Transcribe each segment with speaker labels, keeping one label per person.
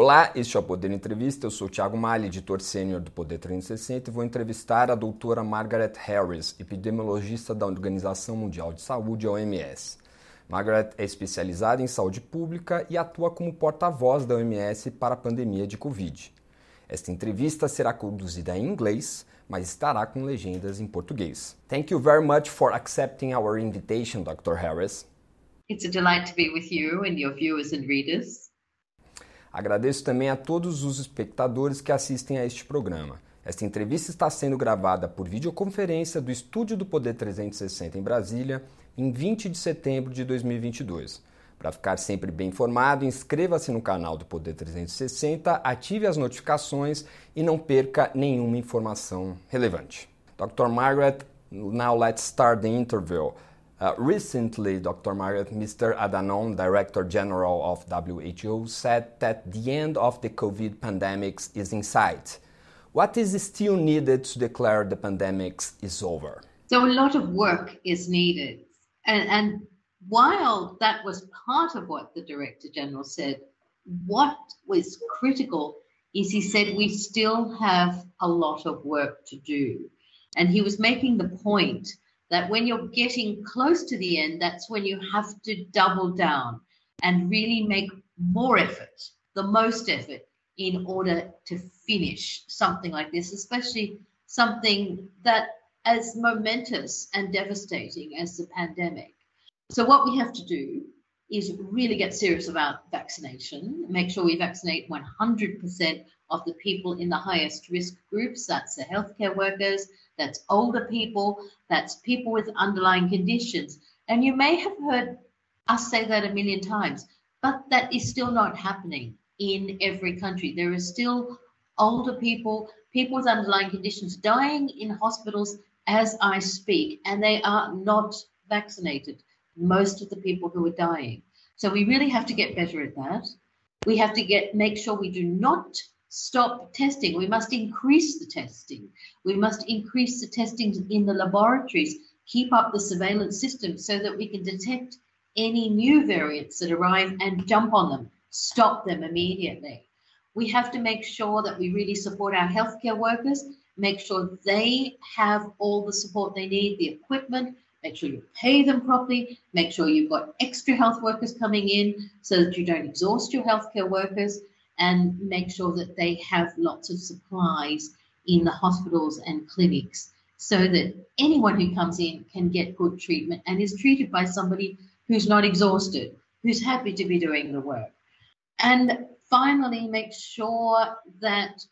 Speaker 1: Olá, este é o Poder Entrevista. Eu sou Thiago Malha, editor sênior do Poder 360 e vou entrevistar a doutora Margaret Harris, epidemiologista da Organização Mundial de Saúde, a OMS. Margaret é especializada em saúde pública e atua como porta-voz da OMS para a pandemia de Covid. Esta entrevista será conduzida em inglês, mas estará com legendas em português. Thank you very much for accepting our invitation, Dr. Harris.
Speaker 2: It's a delight to be with you and your viewers and readers.
Speaker 1: Agradeço também a todos os espectadores que assistem a este programa. Esta entrevista está sendo gravada por videoconferência do Estúdio do Poder 360 em Brasília, em 20 de setembro de 2022. Para ficar sempre bem informado, inscreva-se no canal do Poder 360, ative as notificações e não perca nenhuma informação relevante. Dr. Margaret, now let's start the interview. Uh, recently, Dr. Margaret, Mr. Adhanom, Director General of WHO, said that the end of the COVID pandemic is in sight. What is still needed to declare the pandemic is over?
Speaker 2: So, a lot of work is needed. And, and while that was part of what the Director General said, what was critical is he said we still have a lot of work to do. And he was making the point that when you're getting close to the end, that's when you have to double down and really make more effort, the most effort, in order to finish something like this, especially something that as momentous and devastating as the pandemic. So, what we have to do is really get serious about vaccination, make sure we vaccinate 100% of the people in the highest risk groups that's the healthcare workers, that's older people, that's people with underlying conditions. And you may have heard us say that a million times, but that is still not happening in every country. There are still older people, people with underlying conditions dying in hospitals as I speak, and they are not vaccinated, most of the people who are dying. So we really have to get better at that. We have to get make sure we do not stop testing. We must increase the testing. We must increase the testing in the laboratories, keep up the surveillance system so that we can detect any new variants that arrive and jump on them, stop them immediately. We have to make sure that we really support our healthcare workers, make sure they have all the support they need, the equipment, make sure you pay them properly, make sure you've got extra health workers coming in so that you don't exhaust your healthcare workers and make sure that they have lots of supplies in the hospitals and clinics so that anyone who comes in can get good treatment and is treated by somebody who's not exhausted, who's happy to be doing the work. And finally, make sure that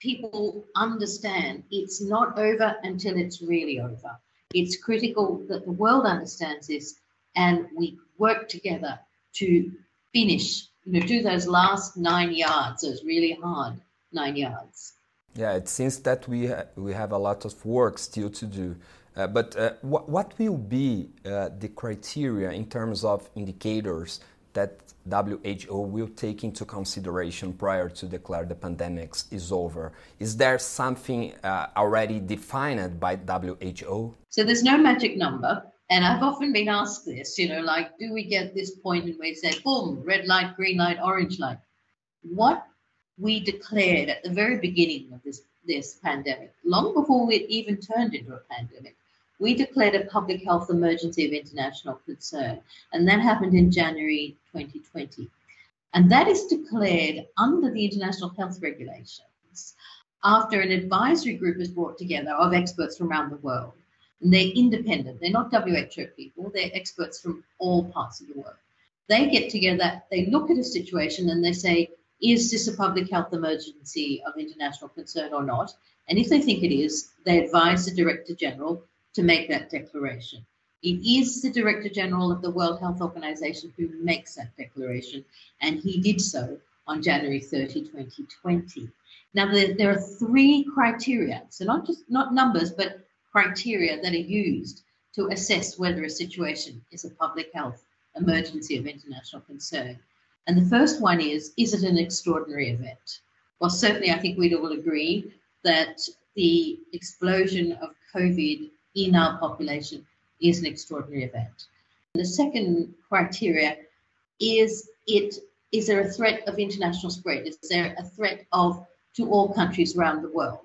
Speaker 2: people understand it's not over until it's really over. It's critical that the world understands this and we work together to finish you know, do those last nine yards, those really hard nine yards.
Speaker 1: Yeah, it seems that we ha we have a lot of work still to do. Uh, but uh, what, what will be uh, the criteria in terms of indicators that WHO will take into consideration prior to declare the pandemic is over? Is there something uh, already defined by WHO?
Speaker 2: So there's no magic number. And I've often been asked this, you know, like, do we get this point and we say, boom, red light, green light, orange light? What we declared at the very beginning of this, this pandemic, long before it even turned into a pandemic, we declared a public health emergency of international concern. And that happened in January 2020. And that is declared under the international health regulations after an advisory group is brought together of experts from around the world and they're independent. They're not WHO people. They're experts from all parts of the world. They get together, they look at a situation and they say, is this a public health emergency of international concern or not? And if they think it is, they advise the Director General to make that declaration. It is the Director General of the World Health Organization who makes that declaration, and he did so on January 30, 2020. Now, there, there are three criteria, so not just not numbers, but criteria that are used to assess whether a situation is a public health emergency of international concern. And the first one is is it an extraordinary event? Well, certainly, I think we'd all agree that the explosion of COVID in our population is an extraordinary event. The second criteria is it is there a threat of international spread? Is there a threat of to all countries around the world?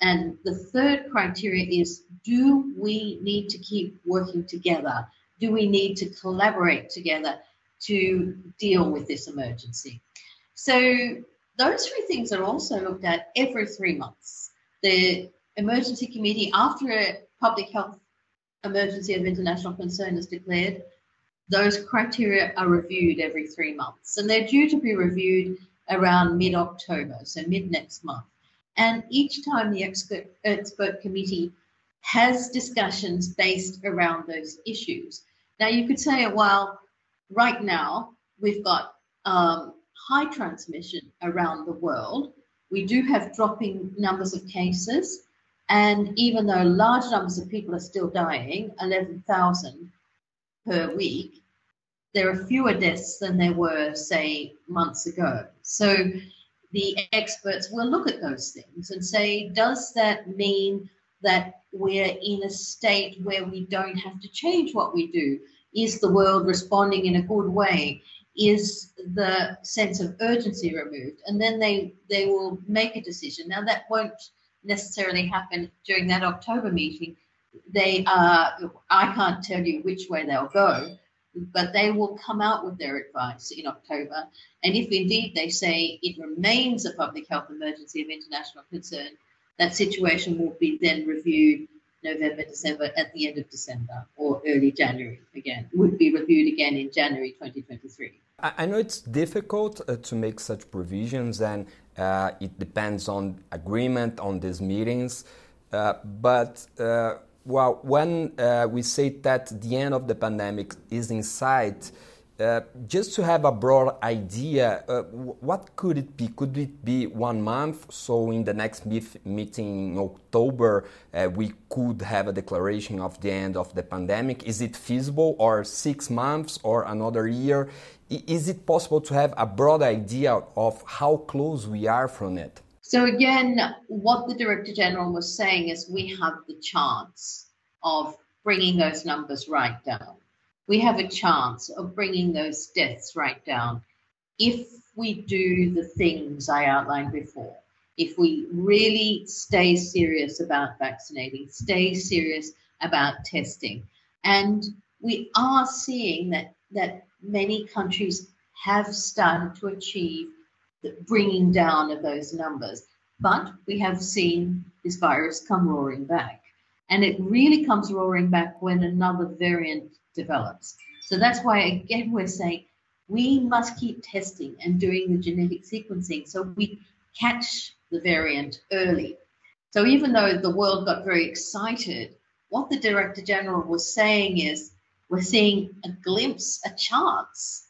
Speaker 2: And the third criteria is do we need to keep working together? Do we need to collaborate together to deal with this emergency? So, those three things are also looked at every three months. The emergency committee, after a public health emergency of international concern is declared, those criteria are reviewed every three months. And they're due to be reviewed around mid October, so mid next month. And each time the expert, expert committee has discussions based around those issues. Now, you could say, well, right now we've got um, high transmission around the world. We do have dropping numbers of cases. And even though large numbers of people are still dying, 11,000 per week, there are fewer deaths than there were, say, months ago. So the experts will look at those things and say, does that mean that we're in a state where we don't have to change what we do? Is the world responding in a good way? Is the sense of urgency removed? And then they they will make a decision. Now that won't necessarily happen during that October meeting. They are I can't tell you which way they'll go, but they will come out with their advice in October. And if indeed they say it remains a public health emergency of international concern, that situation will be then reviewed November, December, at the end of December or early January again. Would be reviewed again in January 2023. I
Speaker 1: know it's difficult uh, to make such provisions and uh, it depends on agreement on these meetings, uh, but uh, well, when uh, we say that the end of the pandemic is in sight, uh, just to have a broad idea, uh, what could it be? Could it be one month? So, in the next meeting in October, uh, we could have a declaration of the end of the pandemic. Is it feasible, or six months, or another year? Is it possible to have a broad idea of how close we are from it?
Speaker 2: So again, what the Director General was saying is we have the chance of bringing those numbers right down. We have a chance of bringing those deaths right down if we do the things I outlined before. If we really stay serious about vaccinating, stay serious about testing. And we are seeing that, that many countries have started to achieve the bringing down of those numbers. But we have seen this virus come roaring back. And it really comes roaring back when another variant develops. So that's why, again, we're saying we must keep testing and doing the genetic sequencing so we catch the variant early. So even though the world got very excited, what the Director General was saying is we're seeing a glimpse, a chance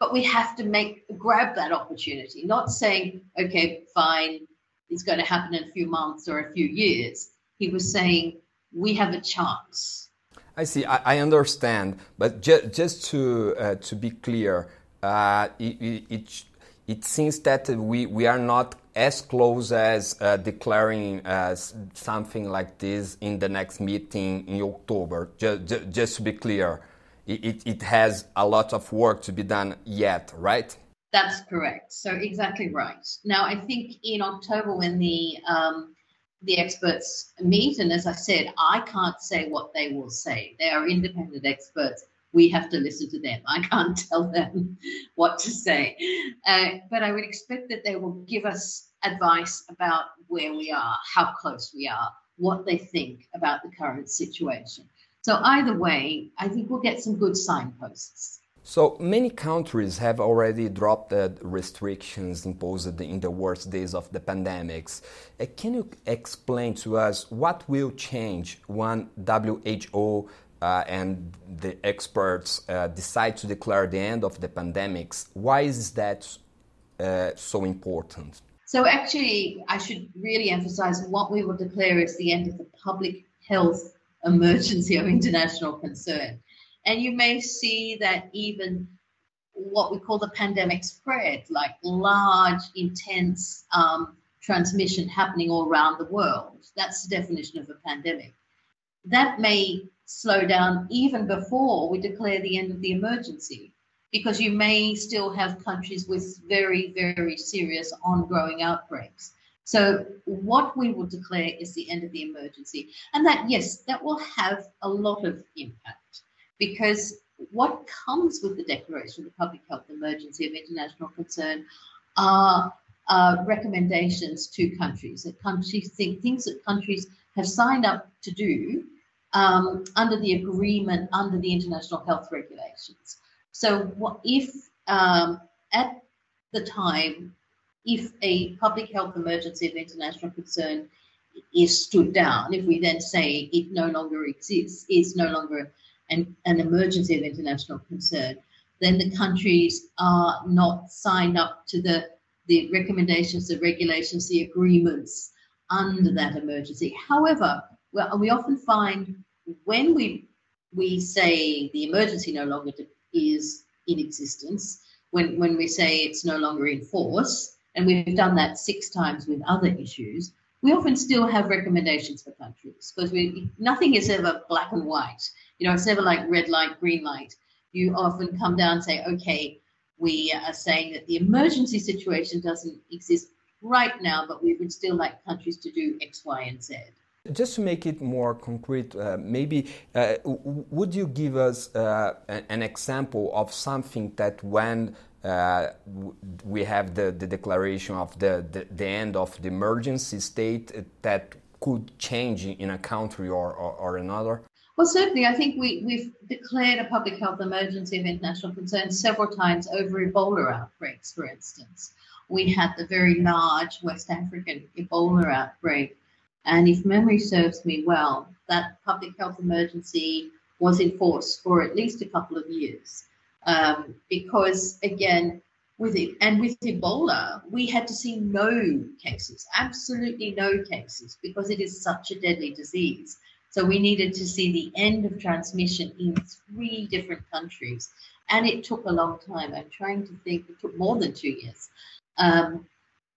Speaker 2: but we have to make grab that opportunity, not saying, okay, fine, it's going to happen in a few months or a few years. He was saying, we have a chance.
Speaker 1: I see. I, I understand, but ju- just to uh, to be clear, uh, it, it, it seems that we, we are not as close as uh, declaring uh, something like this in the next meeting in October. Just, just to be clear, it, it has a lot of work to be done yet, right?
Speaker 2: That's correct. So exactly right. Now, I think in October when the um, the experts meet, and as I said, I can't say what they will say. They are independent experts. We have to listen to them. I can't tell them what to say. Uh, but I would expect that they will give us advice about where we are, how close we are, what they think about the current situation. So either way, I think we'll get some good signposts.
Speaker 1: So many countries have already dropped the restrictions imposed in the worst days of the pandemics. Uh, can you explain to us what will change when WHO uh, and the experts uh, decide to declare the end of the pandemics? Why is that uh, so important?
Speaker 2: So actually, I should really emphasize what we will declare is the end of the public health emergency of international concern. And you may see that even what we call the pandemic spread, like large, intense um, transmission happening all around the world. That's the definition of a pandemic. That may slow down even before we declare the end of the emergency. because you may still have countries with very, very serious ongoing outbreaks. So, what we will declare is the end of the emergency. And that, yes, that will have a lot of impact because what comes with the declaration of the public health emergency of international concern are uh, recommendations to countries that countries think things that countries have signed up to do um, under the agreement under the international health regulations. So, what if um, at the time, if a public health emergency of international concern is stood down, if we then say it no longer exists, is no longer an, an emergency of international concern, then the countries are not signed up to the, the recommendations, the regulations, the agreements under that emergency. However, well, we often find when we we say the emergency no longer is in existence, when, when we say it's no longer in force, and we've done that six times with other issues, we often still have recommendations for countries because we nothing is ever black and white. You know, it's never like red light, green light. You often come down and say, okay, we are saying that the emergency situation doesn't exist right now, but we would still like countries to do X, Y, and Z.
Speaker 1: Just to make it more concrete, uh, maybe uh, would you give us uh, an example of something that when uh, we have the, the declaration of the, the, the, end of the emergency state that could change in a country or, or, or another?
Speaker 2: Well, certainly, I think we, we've declared a public health emergency of international concern several times over Ebola outbreaks, for instance. We had the very large West African Ebola outbreak and if memory serves me well, that public health emergency was in force for at least a couple of years. Um, because again, with it and with Ebola, we had to see no cases, absolutely no cases, because it is such a deadly disease. So we needed to see the end of transmission in three different countries. And it took a long time. I'm trying to think, it took more than two years. Um,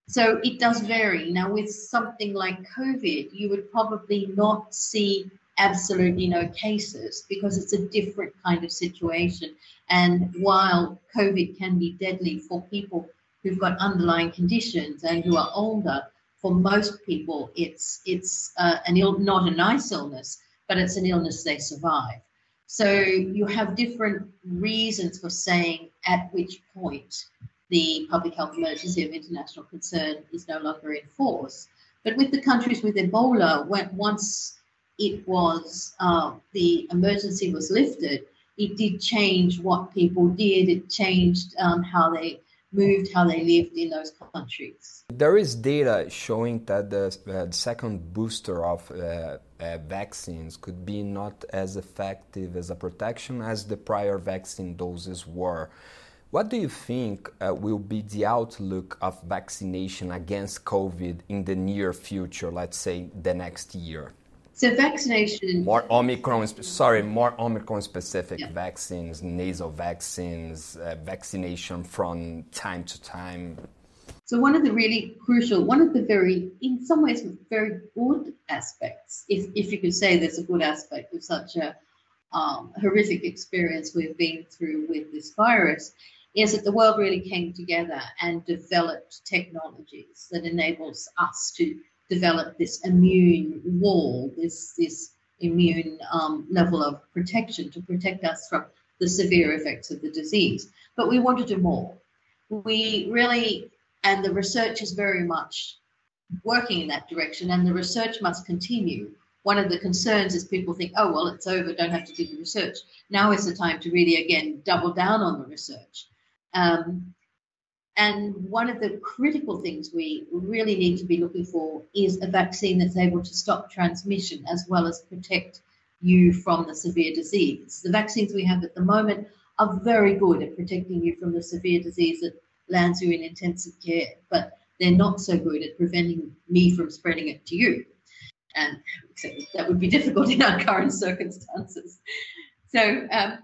Speaker 2: so it does vary. Now, with something like COVID, you would probably not see absolutely no cases because it's a different kind of situation. And while COVID can be deadly for people who've got underlying conditions and who are older, for most people, it's it's uh, an ill, not a nice illness, but it's an illness they survive. So you have different reasons for saying at which point the public health emergency of international concern is no longer in force. But with the countries with Ebola, when, once it was uh, the emergency was lifted, it did change what people did. It changed um, how they moved, how they lived in those countries.
Speaker 1: There is data showing that the uh, second booster of uh, uh, vaccines could be not as effective as a protection as the prior vaccine doses were. What do you think uh, will be the outlook of vaccination against COVID in the near future, let's say the next year?
Speaker 2: So vaccination
Speaker 1: more Omicron, sorry, more Omicron specific yeah. vaccines, nasal vaccines, uh, vaccination from time to time.
Speaker 2: So one of the really crucial, one of the very, in some ways, very good aspects, if if you could say there's a good aspect of such a um, horrific experience we've been through with this virus, is that the world really came together and developed technologies that enables us to develop this immune wall, this this immune um, level of protection to protect us from the severe effects of the disease. But we want to do more. We really, and the research is very much working in that direction, and the research must continue. One of the concerns is people think, oh, well, it's over, don't have to do the research. Now is the time to really, again, double down on the research um, and one of the critical things we really need to be looking for is a vaccine that's able to stop transmission as well as protect you from the severe disease. The vaccines we have at the moment are very good at protecting you from the severe disease that lands you in intensive care, but they're not so good at preventing me from spreading it to you. And that would be difficult in our current circumstances. So, um,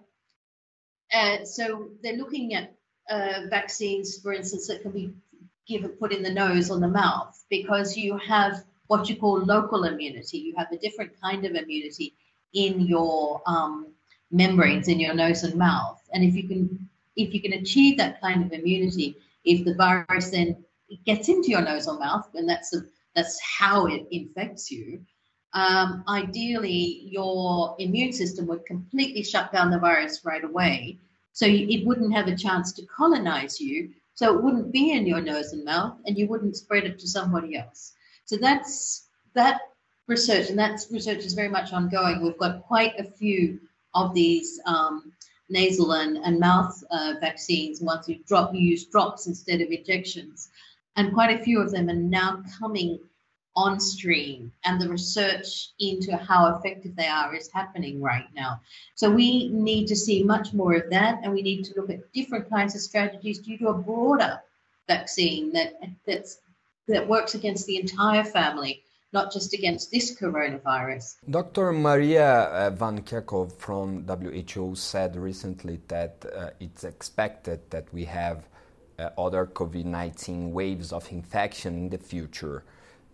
Speaker 2: uh, so they're looking at uh, vaccines, for instance, that can be given put in the nose or the mouth because you have what you call local immunity. You have a different kind of immunity in your um, membranes in your nose and mouth, and if you can if you can achieve that kind of immunity, if the virus then gets into your nose or mouth, and that's a, that's how it infects you. Um, ideally, your immune system would completely shut down the virus right away, so it wouldn't have a chance to colonize you. So it wouldn't be in your nose and mouth, and you wouldn't spread it to somebody else. So that's that research, and that research is very much ongoing. We've got quite a few of these um, nasal and, and mouth uh, vaccines, Once you drop, you use drops instead of injections. And quite a few of them are now coming on stream, and the research into how effective they are is happening right now. So we need to see much more of that, and we need to look at different kinds of strategies due to a broader vaccine that that's that works against the entire family not just against this coronavirus.
Speaker 1: Dr. Maria uh, Van Kerkhove from WHO said recently that uh, it's expected that we have uh, other COVID 19 waves of infection in the future.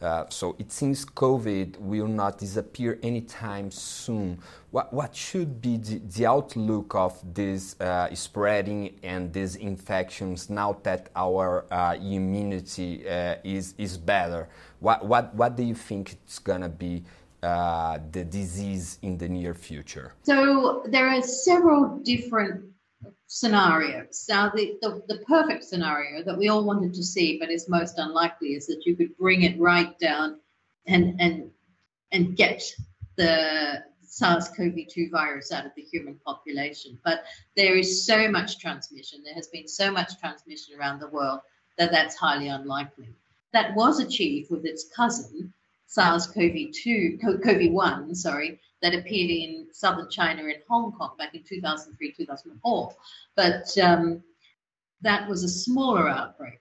Speaker 1: Uh, so it seems COVID will not disappear anytime soon. What, what should be the, the outlook of this uh, spreading and these infections now that our uh, immunity uh, is, is better? What, what, what do you think it's going to be uh, the disease in the near future?
Speaker 2: So there are several different scenarios. Now, the, the, the, perfect scenario that we all wanted to see, but is most unlikely, is that you could bring it right down and and and get the SARS-CoV-2 virus out of the human population. But there is so much transmission. There has been so much transmission around the world that that's highly unlikely. That was achieved with its cousin, SARS-CoV-2, CoV-1, sorry, that appeared in southern China and Hong Kong back in 2003, 2004. But um, that was a smaller outbreak.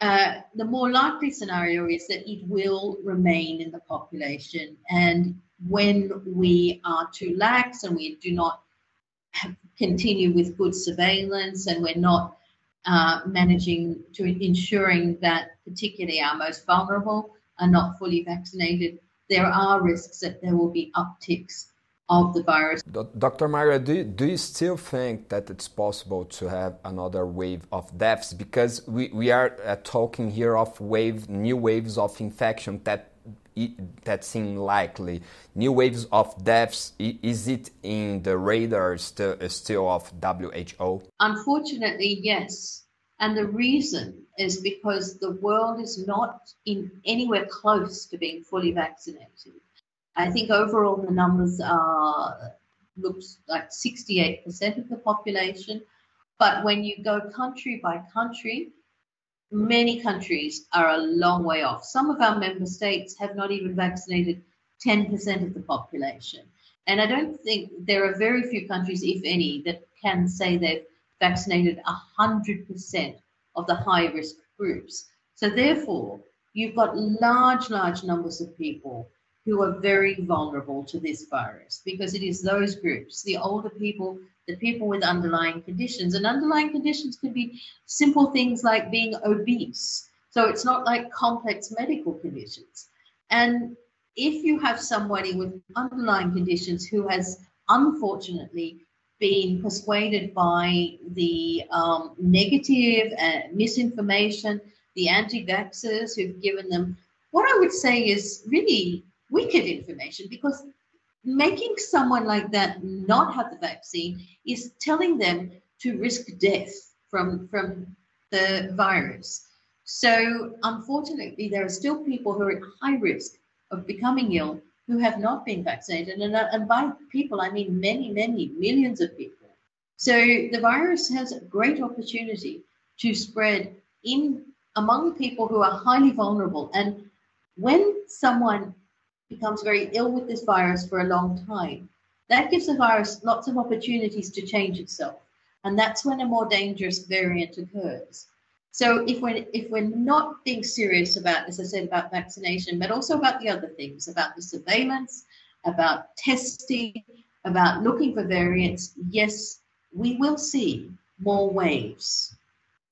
Speaker 2: Uh, the more likely scenario is that it will remain in the population. And when we are too lax and we do not continue with good surveillance and we're not uh, managing to ensuring that particularly our most vulnerable are not fully vaccinated, there are risks that there will be upticks of the virus.
Speaker 1: Dr. Maria, do you, do you still think that it's possible to have another wave of deaths? Because we, we are uh, talking here of wave, new waves of infection that that seem likely. New waves of deaths, is it in the radar still, still of WHO?
Speaker 2: Unfortunately, yes. And the reason is because the world is not in anywhere close to being fully vaccinated. I think overall the numbers are looks like 68% of the population. But when you go country by country, many countries are a long way off. Some of our member states have not even vaccinated 10% of the population. And I don't think there are very few countries, if any, that can say they've vaccinated 100% of the high risk groups. So, therefore, you've got large, large numbers of people who are very vulnerable to this virus because it is those groups the older people, the people with underlying conditions. And underlying conditions can be simple things like being obese. So, it's not like complex medical conditions. And if you have somebody with underlying conditions who has unfortunately been persuaded by the um, negative and misinformation, the anti vaxxers who've given them what I would say is really wicked information because making someone like that not have the vaccine is telling them to risk death from, from the virus. So, unfortunately, there are still people who are at high risk of becoming ill who have not been vaccinated. And, uh, and by people, I mean many, many millions of people. So the virus has a great opportunity to spread in among people who are highly vulnerable. And when someone becomes very ill with this virus for a long time, that gives the virus lots of opportunities to change itself. And that's when a more dangerous variant occurs. So if we're if we're not being serious about, as I said, about vaccination, but also about the other things, about the surveillance, about testing, about looking for variants, yes, we will see more waves.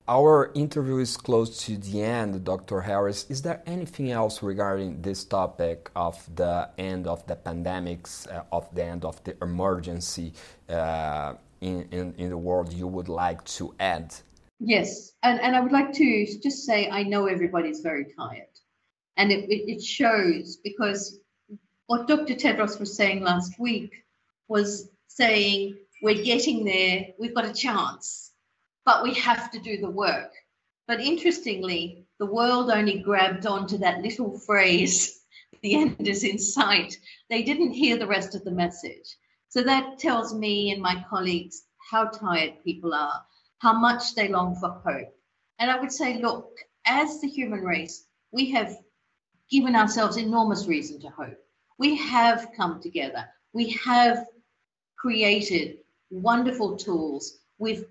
Speaker 1: Our interview is close to the end, Dr. Harris. Is there anything else regarding this topic of the end of the pandemics, uh, of the end of the emergency uh, in, in, in the world you would like to add?
Speaker 2: Yes, and, and I would like to just say I know everybody's very tired. And it, it, it shows because what Dr. Tedros was saying last week was saying, we're getting there, we've got a chance, but we have to do the work. But interestingly, the world only grabbed onto that little phrase, the end is in sight. They didn't hear the rest of the message. So that tells me and my colleagues how tired people are, how much they long for hope. And I would say, look, as the human race, we have given ourselves enormous reason to hope. We have come together. We have created wonderful tools. We've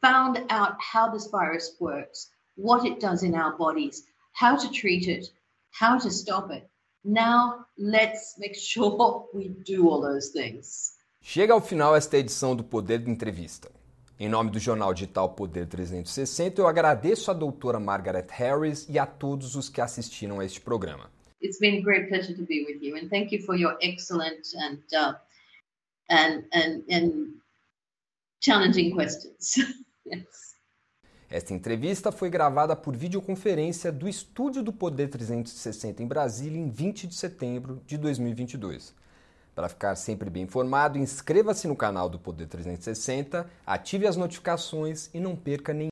Speaker 2: found out how this virus works, what it does in our bodies, how to treat it, how to stop it. Now, let's make sure we do all those things.
Speaker 1: Chega ao final esta edição do Poder de Entrevista. Em nome do jornal digital Poder 360, eu agradeço a doutora Margaret Harris e a todos os que assistiram a este programa.
Speaker 2: It's been a great pleasure to be with you, and thank you for your excellent and uh, and and and challenging questions. yes.
Speaker 1: Esta entrevista foi gravada por videoconferência do estúdio do Poder 360 em Brasília em 20 de setembro de 2022. Para ficar sempre bem informado, inscreva-se no canal do Poder 360, ative as notificações e não perca nenhum